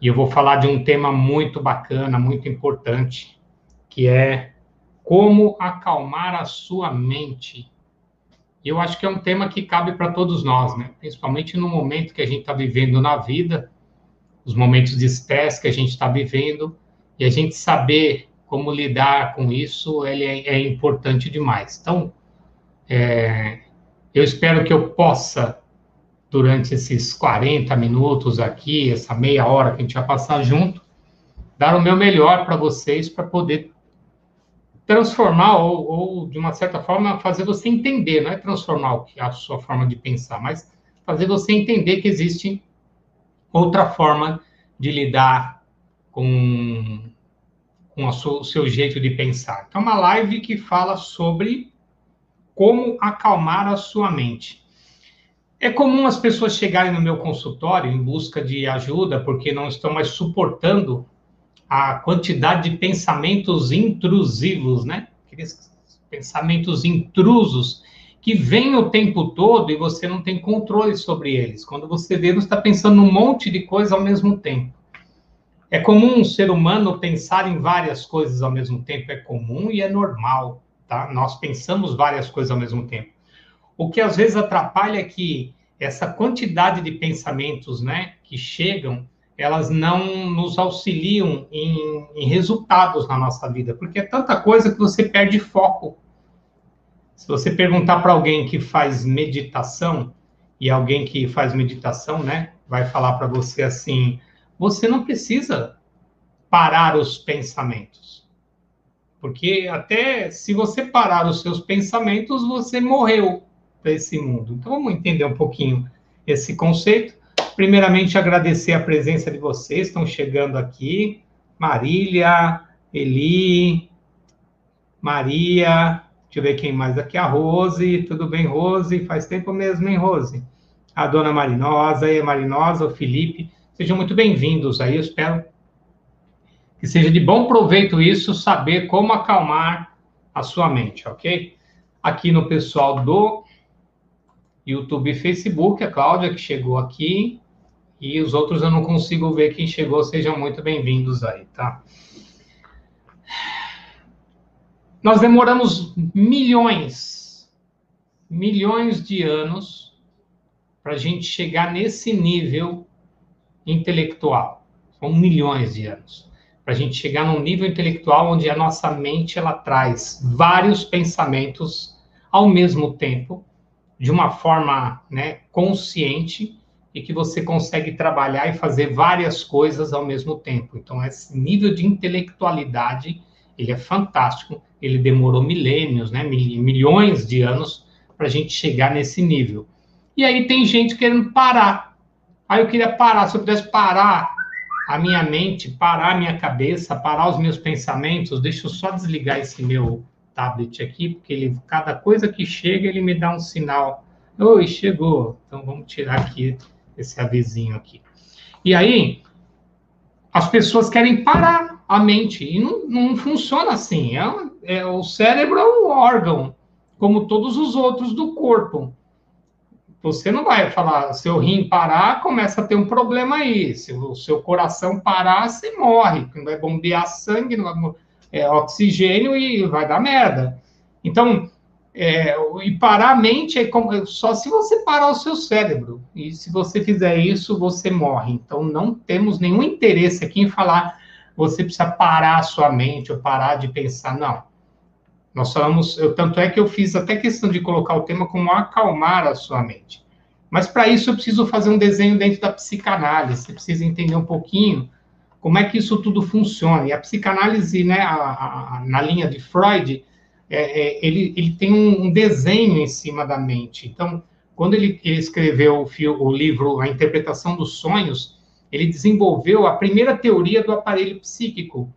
E eu vou falar de um tema muito bacana, muito importante, que é como acalmar a sua mente. Eu acho que é um tema que cabe para todos nós, né? Principalmente no momento que a gente está vivendo na vida, os momentos de estresse que a gente está vivendo, e a gente saber como lidar com isso ele é, é importante demais. Então, é, eu espero que eu possa durante esses 40 minutos aqui, essa meia hora que a gente vai passar junto, dar o meu melhor para vocês para poder transformar ou, ou, de uma certa forma fazer você entender, não é transformar a sua forma de pensar, mas fazer você entender que existe outra forma de lidar com, com sua, o seu jeito de pensar. Então, é uma live que fala sobre como acalmar a sua mente. É comum as pessoas chegarem no meu consultório em busca de ajuda porque não estão mais suportando a quantidade de pensamentos intrusivos, né? Aqueles pensamentos intrusos que vêm o tempo todo e você não tem controle sobre eles. Quando você vê, você está pensando um monte de coisa ao mesmo tempo. É comum um ser humano pensar em várias coisas ao mesmo tempo, é comum e é normal, tá? Nós pensamos várias coisas ao mesmo tempo. O que às vezes atrapalha é que essa quantidade de pensamentos né, que chegam, elas não nos auxiliam em, em resultados na nossa vida, porque é tanta coisa que você perde foco. Se você perguntar para alguém que faz meditação, e alguém que faz meditação, né, vai falar para você assim: você não precisa parar os pensamentos. Porque até se você parar os seus pensamentos, você morreu para esse mundo. Então vamos entender um pouquinho esse conceito. Primeiramente, agradecer a presença de vocês, estão chegando aqui. Marília, Eli, Maria, deixa eu ver quem mais aqui, a Rose, tudo bem, Rose? Faz tempo mesmo, hein, Rose? A dona Marinosa, a Marinosa, o Felipe, sejam muito bem-vindos aí, eu espero que seja de bom proveito isso, saber como acalmar a sua mente, ok? Aqui no pessoal do YouTube e Facebook, a Cláudia, que chegou aqui, e os outros eu não consigo ver quem chegou, sejam muito bem-vindos aí, tá? Nós demoramos milhões, milhões de anos para a gente chegar nesse nível intelectual. São milhões de anos. Para a gente chegar num nível intelectual onde a nossa mente ela traz vários pensamentos ao mesmo tempo de uma forma né, consciente e que você consegue trabalhar e fazer várias coisas ao mesmo tempo. Então, esse nível de intelectualidade, ele é fantástico. Ele demorou milênios, né, milhões de anos para a gente chegar nesse nível. E aí tem gente querendo parar. Aí eu queria parar, se eu pudesse parar a minha mente, parar a minha cabeça, parar os meus pensamentos, deixa eu só desligar esse meu tablet aqui, porque ele, cada coisa que chega, ele me dá um sinal. Oi, chegou. Então, vamos tirar aqui esse avisinho aqui. E aí, as pessoas querem parar a mente, e não, não funciona assim. É, é, o cérebro é um órgão, como todos os outros do corpo. Você não vai falar, seu rim parar, começa a ter um problema aí. Se o seu coração parar, você morre. Não vai bombear sangue, não vai é, oxigênio e vai dar merda. Então, é, e parar a mente é como, só se você parar o seu cérebro. E se você fizer isso, você morre. Então, não temos nenhum interesse aqui em falar você precisa parar a sua mente ou parar de pensar. Não. Nós falamos, eu, tanto é que eu fiz até questão de colocar o tema como acalmar a sua mente. Mas para isso eu preciso fazer um desenho dentro da psicanálise. Você precisa entender um pouquinho como é que isso tudo funciona. E a psicanálise, né, a, a, na linha de Freud, é, é, ele, ele tem um, um, desenho em cima da mente. Então, quando ele, ele escreveu o, o livro A Interpretação dos Sonhos, ele desenvolveu a primeira teoria do aparelho psíquico,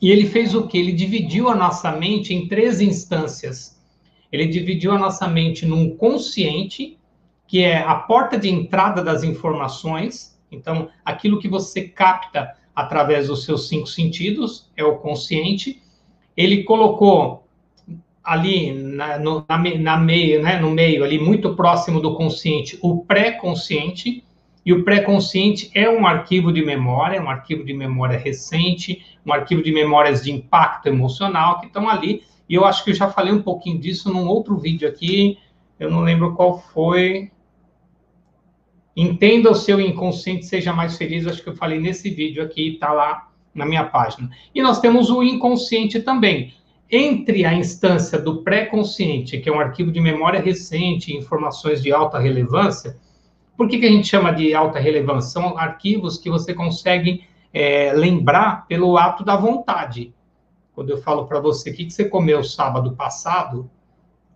E ele fez o que? Ele dividiu a nossa mente em três instâncias. Ele dividiu a nossa mente num consciente, que é a porta de entrada das informações. Então, aquilo que você capta através dos seus cinco sentidos é o consciente. Ele colocou ali na, no, na, na meio, né, no meio, ali muito próximo do consciente, o pré-consciente. E o pré-consciente é um arquivo de memória, um arquivo de memória recente, um arquivo de memórias de impacto emocional que estão ali. E eu acho que eu já falei um pouquinho disso num outro vídeo aqui, eu não lembro qual foi. Entenda o seu inconsciente, seja mais feliz. Acho que eu falei nesse vídeo aqui, está lá na minha página. E nós temos o inconsciente também. Entre a instância do pré-consciente, que é um arquivo de memória recente, informações de alta relevância, por que, que a gente chama de alta relevância? São arquivos que você consegue é, lembrar pelo ato da vontade. Quando eu falo para você o que, que você comeu sábado passado,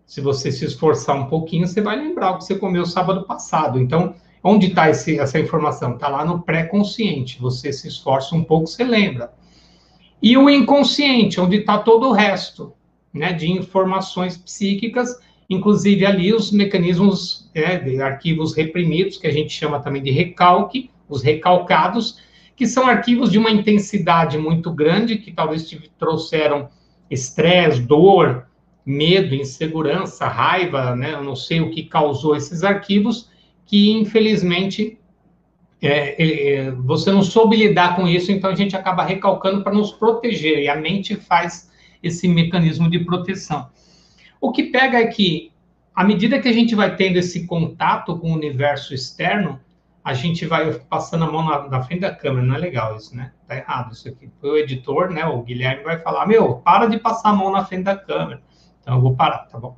se você se esforçar um pouquinho, você vai lembrar o que você comeu sábado passado. Então, onde está essa informação? Está lá no pré-consciente. Você se esforça um pouco, você lembra. E o inconsciente, onde está todo o resto né, de informações psíquicas inclusive ali os mecanismos é, de arquivos reprimidos, que a gente chama também de recalque, os recalcados, que são arquivos de uma intensidade muito grande, que talvez te trouxeram estresse, dor, medo, insegurança, raiva, né? Eu não sei o que causou esses arquivos, que infelizmente é, é, você não soube lidar com isso, então a gente acaba recalcando para nos proteger, e a mente faz esse mecanismo de proteção. O que pega é que, à medida que a gente vai tendo esse contato com o universo externo, a gente vai passando a mão na, na, frente da câmera. Não é legal isso, né? Tá errado isso aqui. O editor, né, o Guilherme, vai falar: Meu, para de passar a mão na frente da câmera. Então, eu vou parar, tá bom?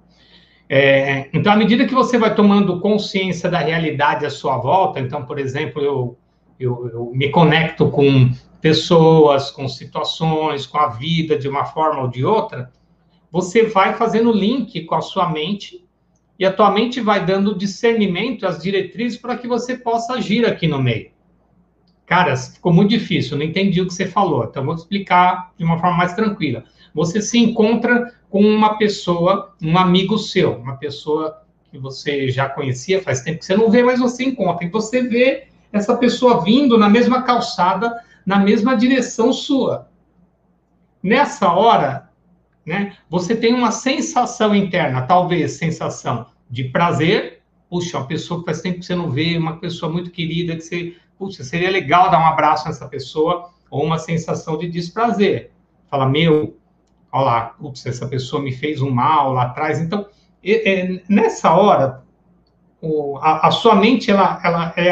É, então, à medida que você vai tomando consciência da realidade à sua volta, então, por exemplo, eu, eu, eu me conecto com pessoas, com situações, com a vida de uma forma ou de outra, você vai fazendo link com a sua mente e a tua mente vai dando discernimento, as diretrizes para que você possa agir aqui no meio. Cara, ficou muito difícil, não entendi o que você falou, então vou explicar de uma forma mais tranquila. Você se encontra com uma pessoa, um amigo seu, uma pessoa que você já conhecia, faz tempo que você não vê, mas você encontra. E você vê essa pessoa vindo na mesma calçada, na mesma direção sua. Nessa hora, né? Você tem uma sensação interna, talvez sensação de prazer. Puxa, uma pessoa que faz tempo que você não vê, uma pessoa muito querida, que você, puxa, seria legal dar um abraço nessa pessoa, ou uma sensação de desprazer. Fala, meu, olha lá, putz, essa pessoa me fez um mal lá atrás. Então, é, nessa hora, o, a, a, sua mente, ela, ela é.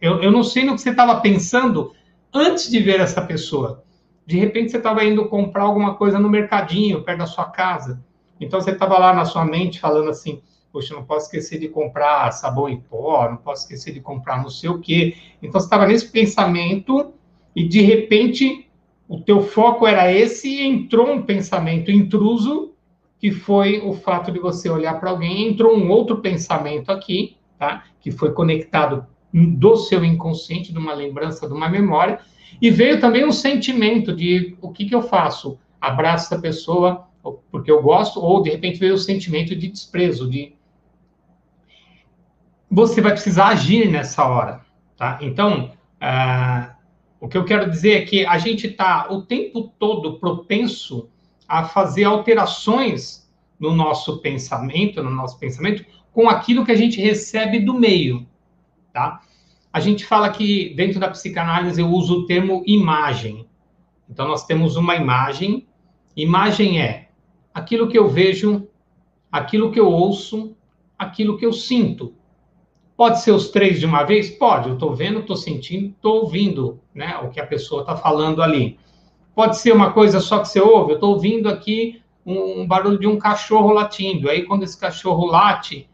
eu, eu não sei no que você estava pensando antes de ver essa pessoa. De repente você estava indo comprar alguma coisa no mercadinho, perto da sua casa. Então você estava lá na sua mente falando assim: poxa, não posso esquecer de comprar sabão em pó, não posso esquecer de comprar não sei o quê. Então você estava nesse pensamento e de repente o teu foco era esse e entrou um pensamento intruso que foi o fato de você olhar para alguém, entrou um outro pensamento aqui, tá? Que foi conectado do seu inconsciente, de uma lembrança, de uma memória, e veio também um sentimento de o que, que eu faço? Abraço essa pessoa porque eu gosto, ou de repente veio o sentimento de desprezo, de você vai precisar agir nessa hora, tá? Então, uh, o que eu quero dizer é que a gente está o tempo todo propenso a fazer alterações no nosso pensamento, no nosso pensamento, com aquilo que a gente recebe do meio, tá? a gente fala que dentro da psicanálise eu uso o termo imagem. Então nós temos uma imagem. Imagem é aquilo que eu vejo, aquilo que eu ouço, aquilo que eu sinto. Pode ser os três de uma vez? Pode. Eu estou vendo, estou sentindo, estou ouvindo né, o que a pessoa está falando ali. Pode ser uma coisa só que você ouve. Eu estou ouvindo aqui um, um barulho de um cachorro latindo. Aí, quando esse cachorro late,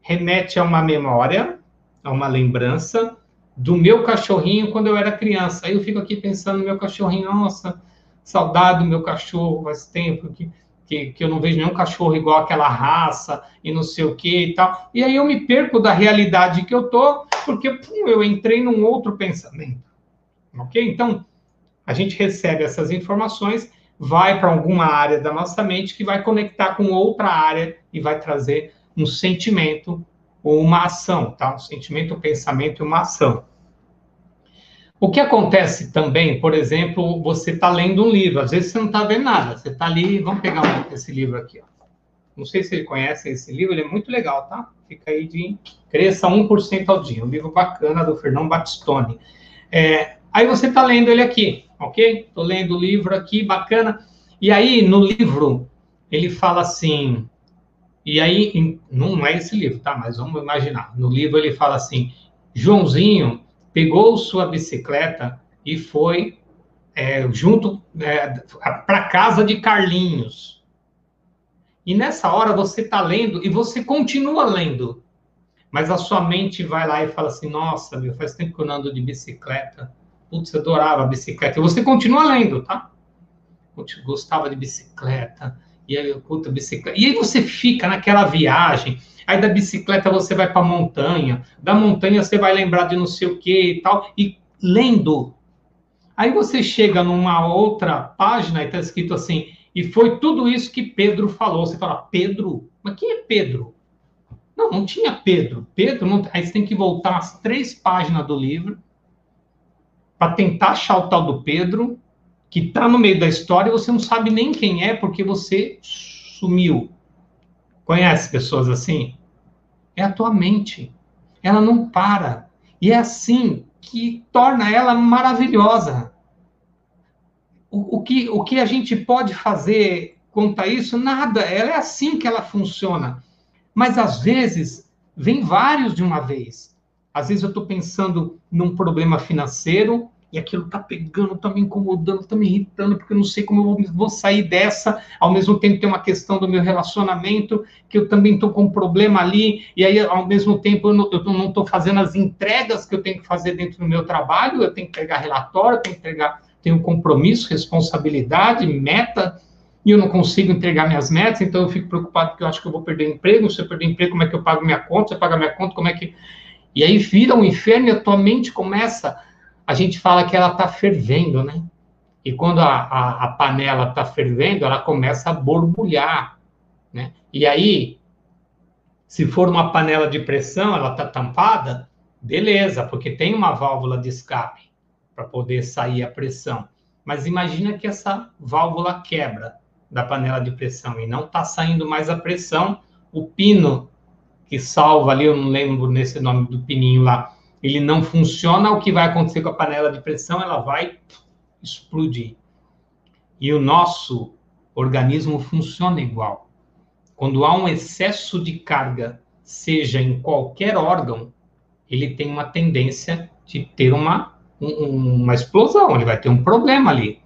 remete a uma memória, a uma lembrança, do meu cachorrinho quando eu era criança. Aí eu fico aqui pensando no meu cachorrinho, nossa, saudade do meu cachorro, faz tempo que, que, que, eu não vejo nenhum cachorro igual aquela raça e não sei o que e tal. E aí eu me perco da realidade que eu tô, porque pum, eu entrei num outro pensamento. Ok? Então, a gente recebe essas informações, vai para alguma área da nossa mente que vai conectar com outra área e vai trazer um sentimento ou uma ação, tá? Um sentimento, um pensamento e uma ação. O que acontece também, por exemplo, você está lendo um livro, às vezes você não está vendo nada, você está ali, vamos pegar um, esse livro aqui, ó. Não sei se ele conhece esse livro, ele é muito legal, tá? Fica aí de Cresça 1% ao dia, um livro bacana do Fernão Batistone. É, aí você está lendo ele aqui, ok? Estou lendo o livro aqui, bacana. E aí, no livro, ele fala assim, e aí, não é esse livro, tá? Mas vamos imaginar. No livro ele fala assim, Joãozinho pegou sua bicicleta e foi é, junto é, para casa de Carlinhos. E nessa hora você está lendo e você continua lendo, mas a sua mente vai lá e fala assim: Nossa, meu, faz tempo que eu ando de bicicleta. Putz, eu adorava bicicleta. E você continua lendo, tá? Gostava de bicicleta. E aí, puta, bicicleta. E aí você fica naquela viagem Aí da bicicleta você vai para a montanha, da montanha você vai lembrar de não sei o que e tal, e lendo. Aí você chega numa outra página e está escrito assim, e foi tudo isso que Pedro falou. Você fala, Pedro? Mas quem é Pedro? Não, não tinha Pedro. Pedro, não... aí você tem que voltar as três páginas do livro para tentar achar o tal do Pedro, que está no meio da história e você não sabe nem quem é porque você sumiu. Conhece pessoas assim? é a tua mente. Ela não para. E é assim que torna ela maravilhosa. O, o, que, o que a gente pode fazer quanto a isso? Nada. Ela é assim que ela funciona. Mas às vezes vem vários de uma vez. Às vezes eu estou pensando num problema financeiro e aquilo está pegando, está me incomodando, está me irritando, porque eu não sei como eu vou sair dessa. Ao mesmo tempo, tem uma questão do meu relacionamento, que eu também estou com um problema ali, e aí, ao mesmo tempo, eu não estou fazendo as entregas que eu tenho que fazer dentro do meu trabalho, eu tenho que entregar relatório, tenho que entregar, tenho compromisso, responsabilidade, meta, e eu não consigo entregar minhas metas, então eu fico preocupado porque eu acho que eu vou perder emprego, se eu perder emprego, como é que eu pago minha conta, se eu pagar minha conta, como é que... E aí vira um inferno e a tua mente começa a gente fala que ela está fervendo, né? E quando a, a, a panela está fervendo, ela começa a borbulhar, né? E aí, se for uma panela de pressão, ela está tampada, beleza, porque tem uma válvula de escape para poder sair a pressão. Mas imagina que essa válvula quebra da panela de pressão e não está saindo mais a pressão, o pino que salva ali, eu não lembro nesse nome do pininho lá, ele não funciona, o que vai acontecer com a panela de pressão? Ela vai explodir. E o nosso organismo funciona igual. Quando há um excesso de carga, seja em qualquer órgão, ele tem uma tendência de ter uma, um, uma explosão, ele vai ter um problema ali.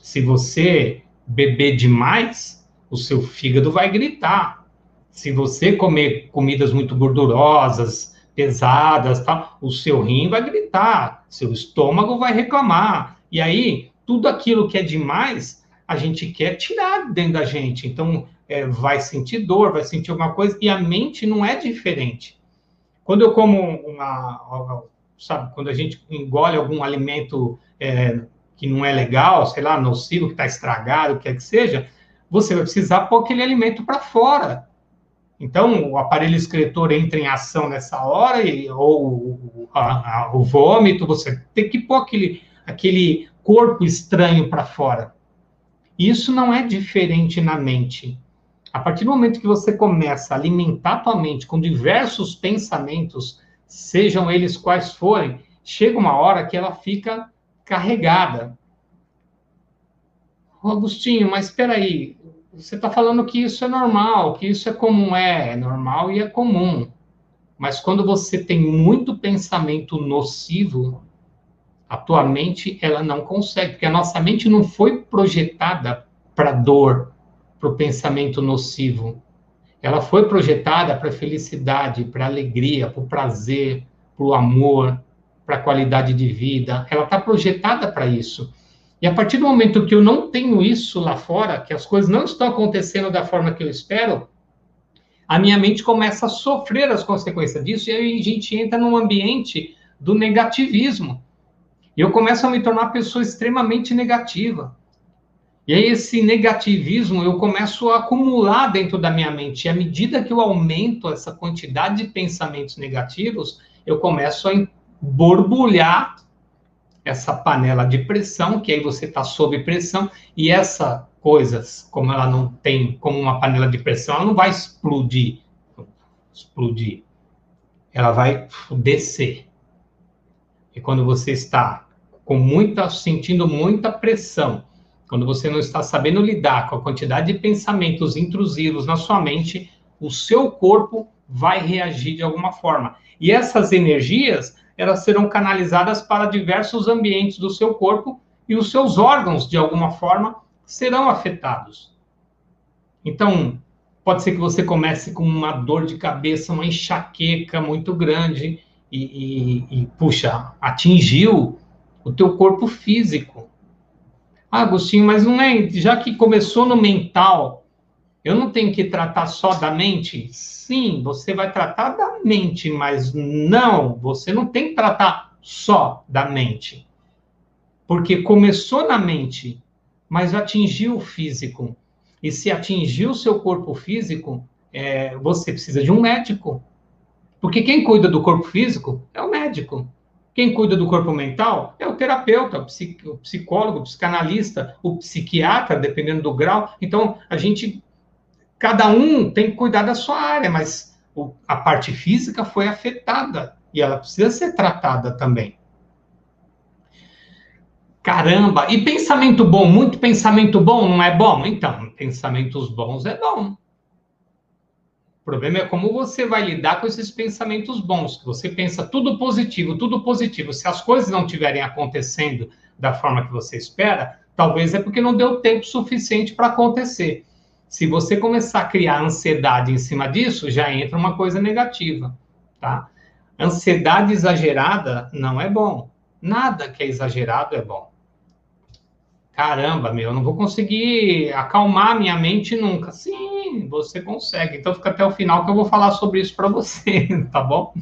Se você beber demais, o seu fígado vai gritar. Se você comer comidas muito gordurosas, pesadas, tá? o seu rim vai gritar, seu estômago vai reclamar. E aí, tudo aquilo que é demais, a gente quer tirar dentro da gente. Então, é, vai sentir dor, vai sentir alguma coisa, e a mente não é diferente. Quando eu como uma. Sabe, quando a gente engole algum alimento é, que não é legal, sei lá, nocivo, que está estragado, o que quer que seja, você vai precisar pôr aquele alimento para fora. Então, o aparelho excretor entra em ação nessa hora, e, ou a, a, o vômito, você tem que pôr aquele, aquele corpo estranho para fora. Isso não é diferente na mente. A partir do momento que você começa a alimentar a tua mente com diversos pensamentos, sejam eles quais forem, chega uma hora que ela fica carregada. Agostinho, mas espera aí, você está falando que isso é normal, que isso é comum. É, é normal e é comum. Mas quando você tem muito pensamento nocivo, a tua mente ela não consegue, porque a nossa mente não foi projetada para dor, para o pensamento nocivo. Ela foi projetada para felicidade, para alegria, para o prazer, para o amor, para a qualidade de vida. Ela está projetada para isso. E a partir do momento que eu não tenho isso lá fora, que as coisas não estão acontecendo da forma que eu espero, a minha mente começa a sofrer as consequências disso e aí a gente entra num ambiente do negativismo. E eu começo a me tornar uma pessoa extremamente negativa. E aí esse negativismo eu começo a acumular dentro da minha mente. E à medida que eu aumento essa quantidade de pensamentos negativos, eu começo a borbulhar essa panela de pressão, que aí você está sob pressão, e essa coisas, como ela não tem como uma panela de pressão, ela não vai explodir. Explodir. Ela vai descer. E quando você está com muita, sentindo muita pressão, quando você não está sabendo lidar com a quantidade de pensamentos intrusivos na sua mente, o seu corpo vai reagir de alguma forma. E essas energias, elas serão canalizadas para diversos ambientes do seu corpo e os seus órgãos, de alguma forma, serão afetados. Então, pode ser que você comece com uma dor de cabeça, uma enxaqueca muito grande e, e, e puxa, atingiu o teu corpo físico. Ah, Agostinho, mas não é, já que começou no mental, eu não tenho que tratar só da mente? Sim, você vai tratar da mente, mas não, você não tem que tratar só da mente. Porque começou na mente mas atingiu o físico. E se atingiu o seu corpo físico, é, você precisa de um médico. Porque quem cuida do corpo físico é o médico. Quem cuida do corpo mental é o terapeuta, o psicólogo, o psicanalista, o psiquiatra, dependendo do grau. Então, a gente, cada um tem que cuidar da sua área, mas a parte física foi afetada e ela precisa ser tratada também. Caramba, e pensamento bom, muito pensamento bom não é bom? Então, pensamentos bons é bom. O problema é como você vai lidar com esses pensamentos bons. Você pensa tudo positivo, tudo positivo. Se as coisas não estiverem acontecendo da forma que você espera, talvez é porque não deu tempo suficiente para acontecer. Se você começar a criar ansiedade em cima disso, já entra uma coisa negativa, tá? Ansiedade exagerada não é bom. Nada que é exagerado é bom caramba, meu, eu não vou conseguir acalmar minha mente nunca. Sim, você consegue. Então fica até o final que eu vou falar sobre isso para você, tá bom?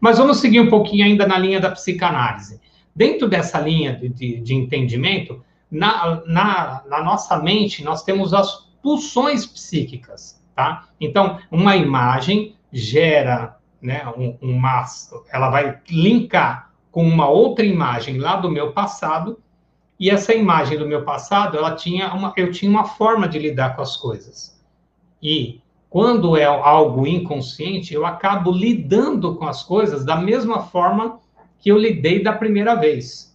Mas vamos seguir um pouquinho ainda na linha da psicanálise. Dentro dessa linha de, de, de entendimento, na, na, na nossa mente, nós temos as pulsões psíquicas, tá? Então, uma imagem gera, né, um, uma, ela vai linkar com uma outra imagem lá do meu passado e essa imagem do meu passado, ela tinha uma, eu tinha uma forma de lidar com as coisas. E quando é algo inconsciente, eu acabo lidando com as coisas da mesma forma que eu lidei da primeira vez.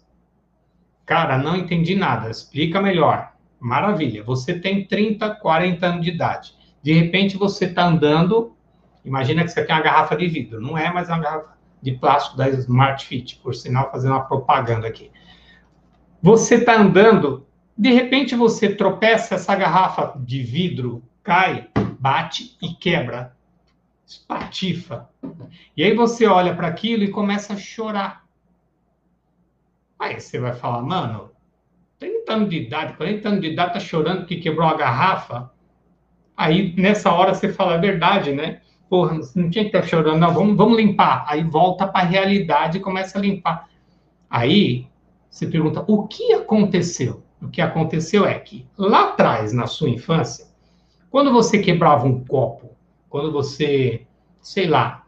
Cara, não entendi nada. Explica melhor. Maravilha. Você tem 30, 40 anos de idade. De repente você está andando. Imagina que você tem uma garrafa de vidro. Não é mais uma garrafa de plástico da Smart Fit, por sinal, fazendo uma propaganda aqui. Você está andando, de repente você tropeça, essa garrafa de vidro cai, bate e quebra. Espatifa. E aí você olha para aquilo e começa a chorar. Aí você vai falar, mano, 30 anos de idade, 40 anos de idade, tá chorando porque quebrou a garrafa. Aí nessa hora você fala, é verdade, né? Porra, não tinha que estar chorando, não, vamos, vamos limpar. Aí volta para a realidade e começa a limpar. Aí você pergunta o que aconteceu? O que aconteceu é que lá atrás, na sua infância, quando você quebrava um copo, quando você, sei lá,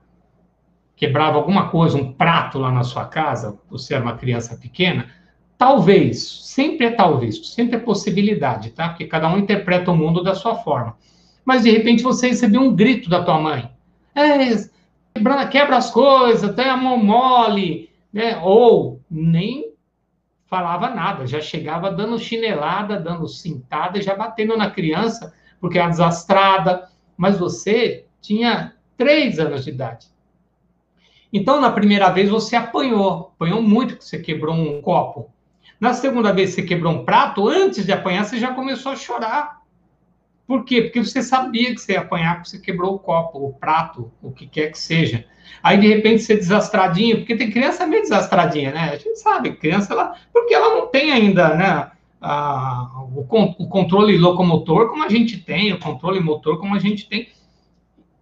quebrava alguma coisa, um prato lá na sua casa, você era uma criança pequena, talvez, sempre é talvez, sempre é possibilidade, tá? Porque cada um interpreta o mundo da sua forma. Mas de repente você recebeu um grito da tua mãe. É, quebra, quebra as coisas, tem a mão mole, né? Ou nem falava nada, já chegava dando chinelada, dando cintada, já batendo na criança, porque era desastrada, mas você tinha três anos de idade. Então, na primeira vez, você apanhou, apanhou muito, que você quebrou um copo. Na segunda vez, você quebrou um prato, antes de apanhar, você já começou a chorar. Por quê? Porque você sabia que você ia apanhar, porque você quebrou o copo, o prato, o que quer que seja. Aí, de repente, ser desastradinho, porque tem criança meio desastradinha, né? A gente sabe, criança, ela, porque ela não tem ainda, né? A, o, o controle locomotor como a gente tem, o controle motor como a gente tem.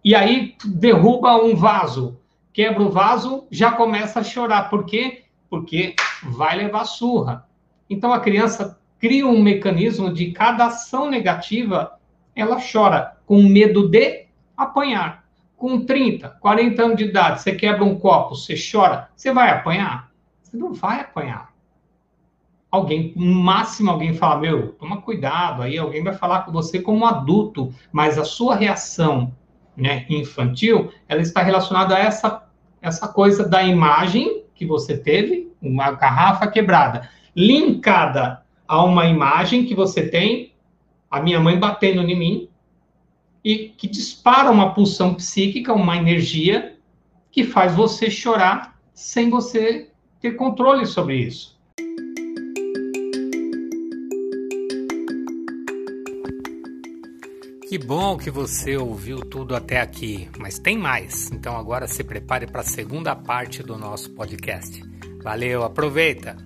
E aí derruba um vaso, quebra o vaso, já começa a chorar, porque porque vai levar surra. Então a criança cria um mecanismo de cada ação negativa, ela chora com medo de apanhar. Com 30, 40 anos de idade, você quebra um copo, você chora, você vai apanhar? Você não vai apanhar. Alguém, no máximo alguém fala, meu, toma cuidado, aí alguém vai falar com você como adulto, mas a sua reação né, infantil, ela está relacionada a essa, essa coisa da imagem que você teve, uma garrafa quebrada, linkada a uma imagem que você tem, a minha mãe batendo em mim, e que dispara uma pulsão psíquica, uma energia que faz você chorar sem você ter controle sobre isso. Que bom que você ouviu tudo até aqui, mas tem mais. Então agora se prepare para a segunda parte do nosso podcast. Valeu, aproveita!